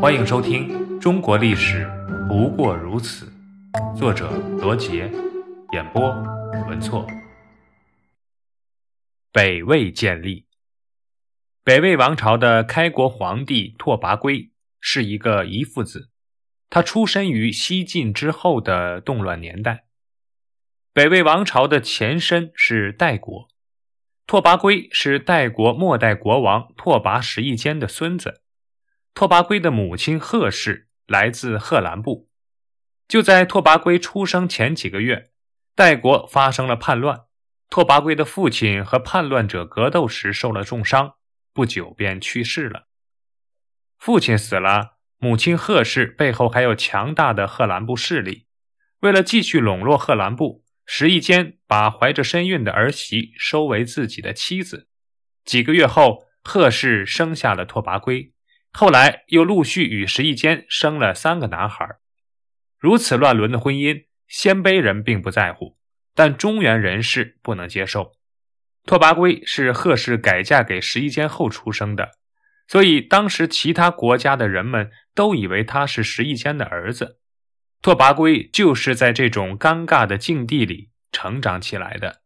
欢迎收听《中国历史不过如此》，作者罗杰，演播文措。北魏建立，北魏王朝的开国皇帝拓跋圭是一个遗父子，他出身于西晋之后的动乱年代。北魏王朝的前身是代国，拓跋圭是代国末代国王拓跋十翼坚的孙子。拓跋圭的母亲贺氏来自贺兰部。就在拓跋圭出生前几个月，代国发生了叛乱，拓跋圭的父亲和叛乱者格斗时受了重伤，不久便去世了。父亲死了，母亲贺氏背后还有强大的贺兰部势力。为了继续笼络贺兰部，石义坚把怀着身孕的儿媳收为自己的妻子。几个月后，贺氏生下了拓跋圭。后来又陆续与石义坚生了三个男孩，如此乱伦的婚姻，鲜卑人并不在乎，但中原人士不能接受。拓跋圭是贺氏改嫁给石义坚后出生的，所以当时其他国家的人们都以为他是石义坚的儿子。拓跋圭就是在这种尴尬的境地里成长起来的。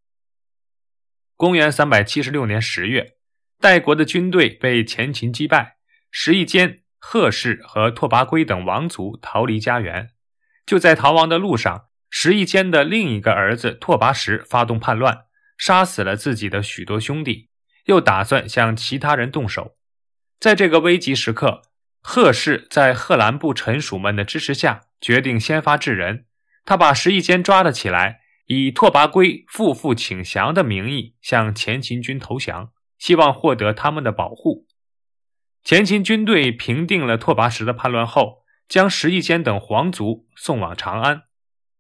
公元三百七十六年十月，代国的军队被前秦击败。石义坚、贺氏和拓跋圭等王族逃离家园，就在逃亡的路上，石义坚的另一个儿子拓跋实发动叛乱，杀死了自己的许多兄弟，又打算向其他人动手。在这个危急时刻，贺氏在贺兰部臣属们的支持下，决定先发制人。他把石义坚抓了起来，以拓跋圭夫妇请降的名义向前秦军投降，希望获得他们的保护。前秦军队平定了拓跋实的叛乱后，将石义坚等皇族送往长安。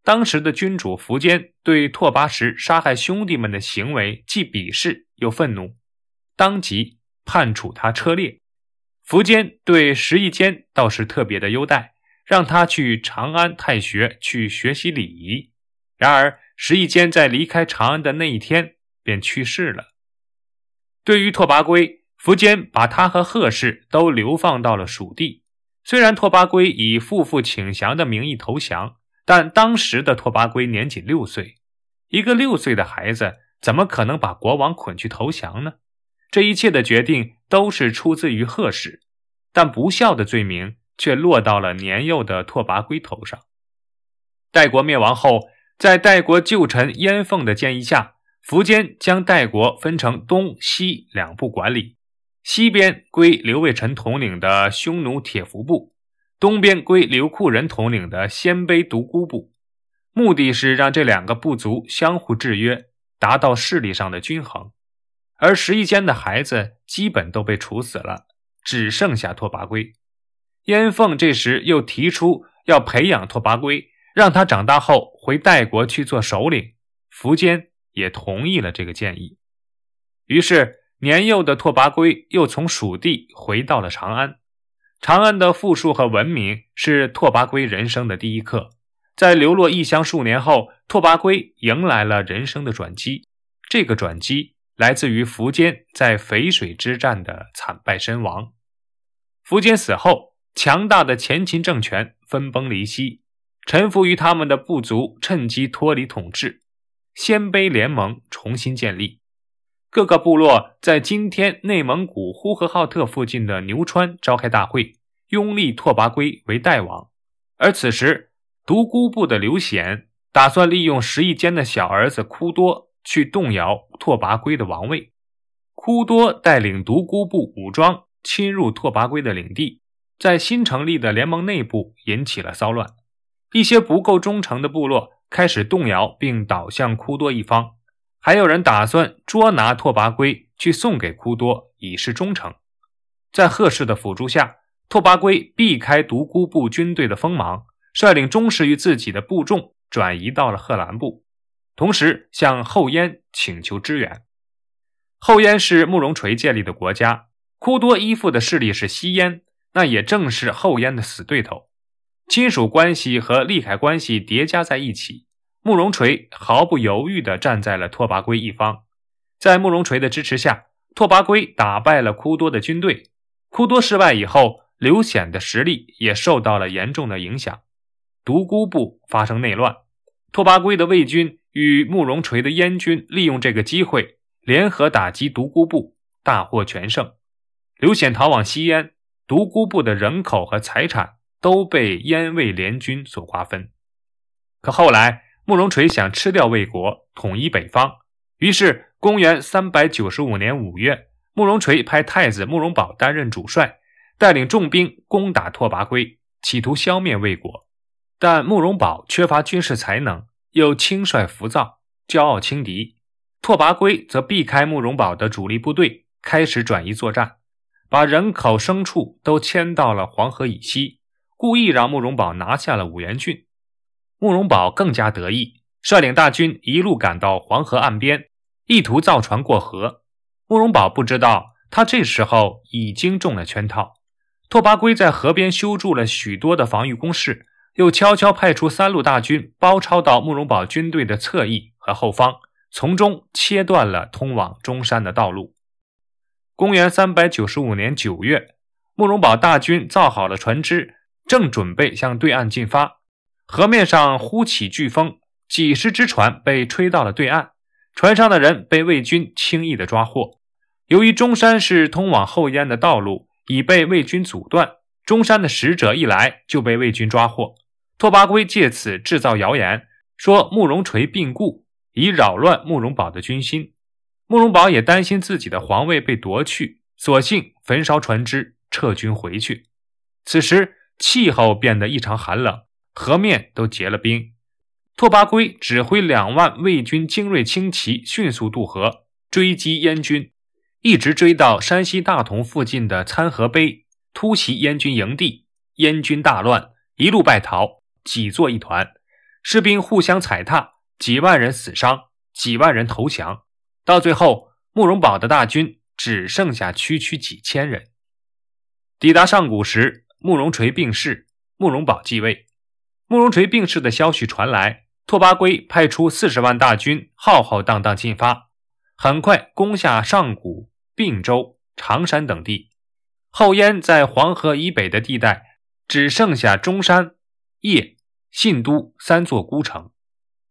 当时的君主苻坚对拓跋实杀害兄弟们的行为既鄙视又愤怒，当即判处他车裂。苻坚对石义坚倒是特别的优待，让他去长安太学去学习礼仪。然而，石义坚在离开长安的那一天便去世了。对于拓跋圭。苻坚把他和贺氏都流放到了蜀地。虽然拓跋圭以父父请降的名义投降，但当时的拓跋圭年仅六岁，一个六岁的孩子怎么可能把国王捆去投降呢？这一切的决定都是出自于贺氏，但不孝的罪名却落到了年幼的拓跋圭头上。代国灭亡后，在代国旧臣燕凤的建议下，苻坚将代国分成东西两部管理。西边归刘卫臣统领的匈奴铁服部，东边归刘库仁统领的鲜卑独孤部，目的是让这两个部族相互制约，达到势力上的均衡。而石一坚的孩子基本都被处死了，只剩下拓跋圭。燕凤这时又提出要培养拓跋圭，让他长大后回代国去做首领。苻坚也同意了这个建议，于是。年幼的拓跋圭又从蜀地回到了长安。长安的富庶和文明是拓跋圭人生的第一课。在流落异乡数年后，拓跋圭迎来了人生的转机。这个转机来自于苻坚在淝水之战的惨败身亡。苻坚死后，强大的前秦政权分崩离析，臣服于他们的部族趁机脱离统治，鲜卑联盟重新建立。各个部落在今天内蒙古呼和浩特附近的牛川召开大会，拥立拓跋圭为代王。而此时，独孤部的刘显打算利用石义坚的小儿子枯多去动摇拓跋圭的王位。枯多带领独孤部武装侵入拓跋圭的领地，在新成立的联盟内部引起了骚乱。一些不够忠诚的部落开始动摇并倒向枯多一方。还有人打算捉拿拓跋圭去送给枯多，以示忠诚。在贺氏的辅助下，拓跋圭避开独孤部军队的锋芒，率领忠实于自己的部众转移到了贺兰部，同时向后燕请求支援。后燕是慕容垂建立的国家，枯多依附的势力是西燕，那也正是后燕的死对头，亲属关系和利害关系叠加在一起。慕容垂毫不犹豫地站在了拓跋圭一方，在慕容垂的支持下，拓跋圭打败了库多的军队。库多失败以后，刘显的实力也受到了严重的影响。独孤部发生内乱，拓跋圭的魏军与慕容垂的燕军利用这个机会联合打击独孤部，大获全胜。刘显逃往西燕，独孤部的人口和财产都被燕魏联军所瓜分。可后来，慕容垂想吃掉魏国，统一北方，于是公元三百九十五年五月，慕容垂派太子慕容宝担任主帅，带领重兵攻打拓跋圭，企图消灭魏国。但慕容宝缺乏军事才能，又轻率浮躁，骄傲轻敌。拓跋圭则避开慕容宝的主力部队，开始转移作战，把人口、牲畜都迁到了黄河以西，故意让慕容宝拿下了五原郡。慕容宝更加得意，率领大军一路赶到黄河岸边，意图造船过河。慕容宝不知道，他这时候已经中了圈套。拓跋圭在河边修筑了许多的防御工事。又悄悄派出三路大军包抄到慕容宝军队的侧翼和后方，从中切断了通往中山的道路。公元三百九十五年九月，慕容宝大军造好了船只，正准备向对岸进发，河面上忽起飓风，几十只船被吹到了对岸，船上的人被魏军轻易的抓获。由于中山是通往后燕的道路已被魏军阻断，中山的使者一来就被魏军抓获。拓跋圭借此制造谣言，说慕容垂病故，以扰乱慕容宝的军心。慕容宝也担心自己的皇位被夺去，索性焚烧船只，撤军回去。此时气候变得异常寒冷，河面都结了冰。拓跋圭指挥两万魏军精锐轻骑迅速渡河，追击燕军，一直追到山西大同附近的参河碑，突袭燕军营地，燕军大乱，一路败逃。挤作一团，士兵互相踩踏，几万人死伤，几万人投降。到最后，慕容宝的大军只剩下区区几千人。抵达上古时，慕容垂病逝，慕容宝继位。慕容垂病逝的消息传来，拓跋圭派出四十万大军，浩浩荡荡进发，很快攻下上古、并州、常山等地。后燕在黄河以北的地带，只剩下中山。叶、信都三座孤城，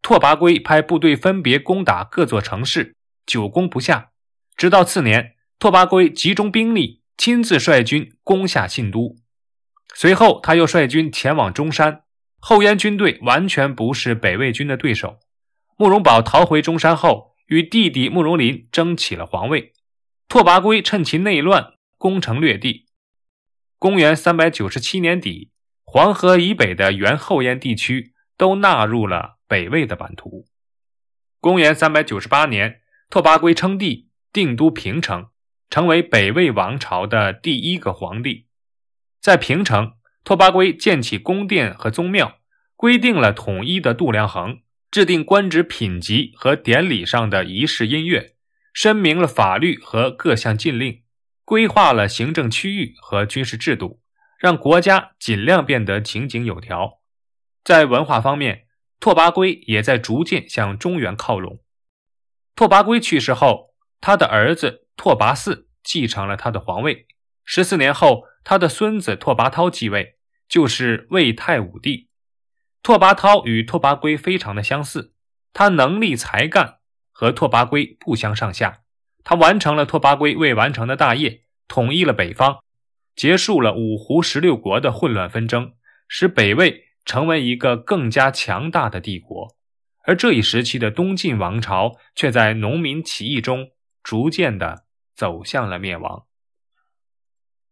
拓跋圭派部队分别攻打各座城市，久攻不下。直到次年，拓跋圭集中兵力，亲自率军攻下信都。随后，他又率军前往中山。后燕军队完全不是北魏军的对手。慕容宝逃回中山后，与弟弟慕容麟争起了皇位。拓跋圭趁其内乱，攻城略地。公元三百九十七年底。黄河以北的原后燕地区都纳入了北魏的版图。公元三百九十八年，拓跋圭称帝，定都平城，成为北魏王朝的第一个皇帝。在平城，拓跋圭建起宫殿和宗庙，规定了统一的度量衡，制定官职品级和典礼上的仪式音乐，申明了法律和各项禁令，规划了行政区域和军事制度。让国家尽量变得井井有条。在文化方面，拓跋圭也在逐渐向中原靠拢。拓跋圭去世后，他的儿子拓跋嗣继承了他的皇位。十四年后，他的孙子拓跋焘继位，就是魏太武帝。拓跋焘与拓跋圭非常的相似，他能力才干和拓跋圭不相上下。他完成了拓跋圭未完成的大业，统一了北方。结束了五胡十六国的混乱纷争，使北魏成为一个更加强大的帝国，而这一时期的东晋王朝却在农民起义中逐渐的走向了灭亡。